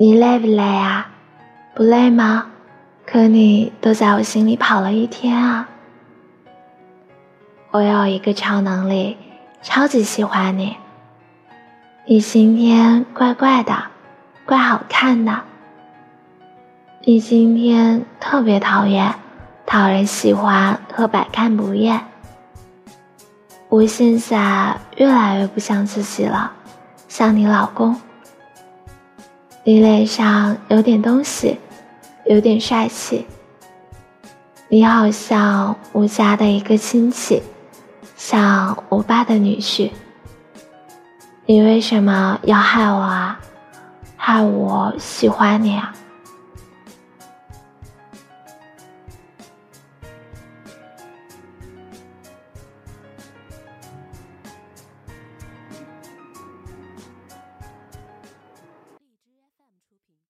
你累不累啊？不累吗？可你都在我心里跑了一天啊！我有一个超能力，超级喜欢你。你今天怪怪的，怪好看的。你今天特别讨厌，讨人喜欢和百看不厌。我现在越来越不像自己了，像你老公。你脸上有点东西，有点帅气。你好像吴家的一个亲戚，像吴爸的女婿。你为什么要害我啊？害我喜欢你啊？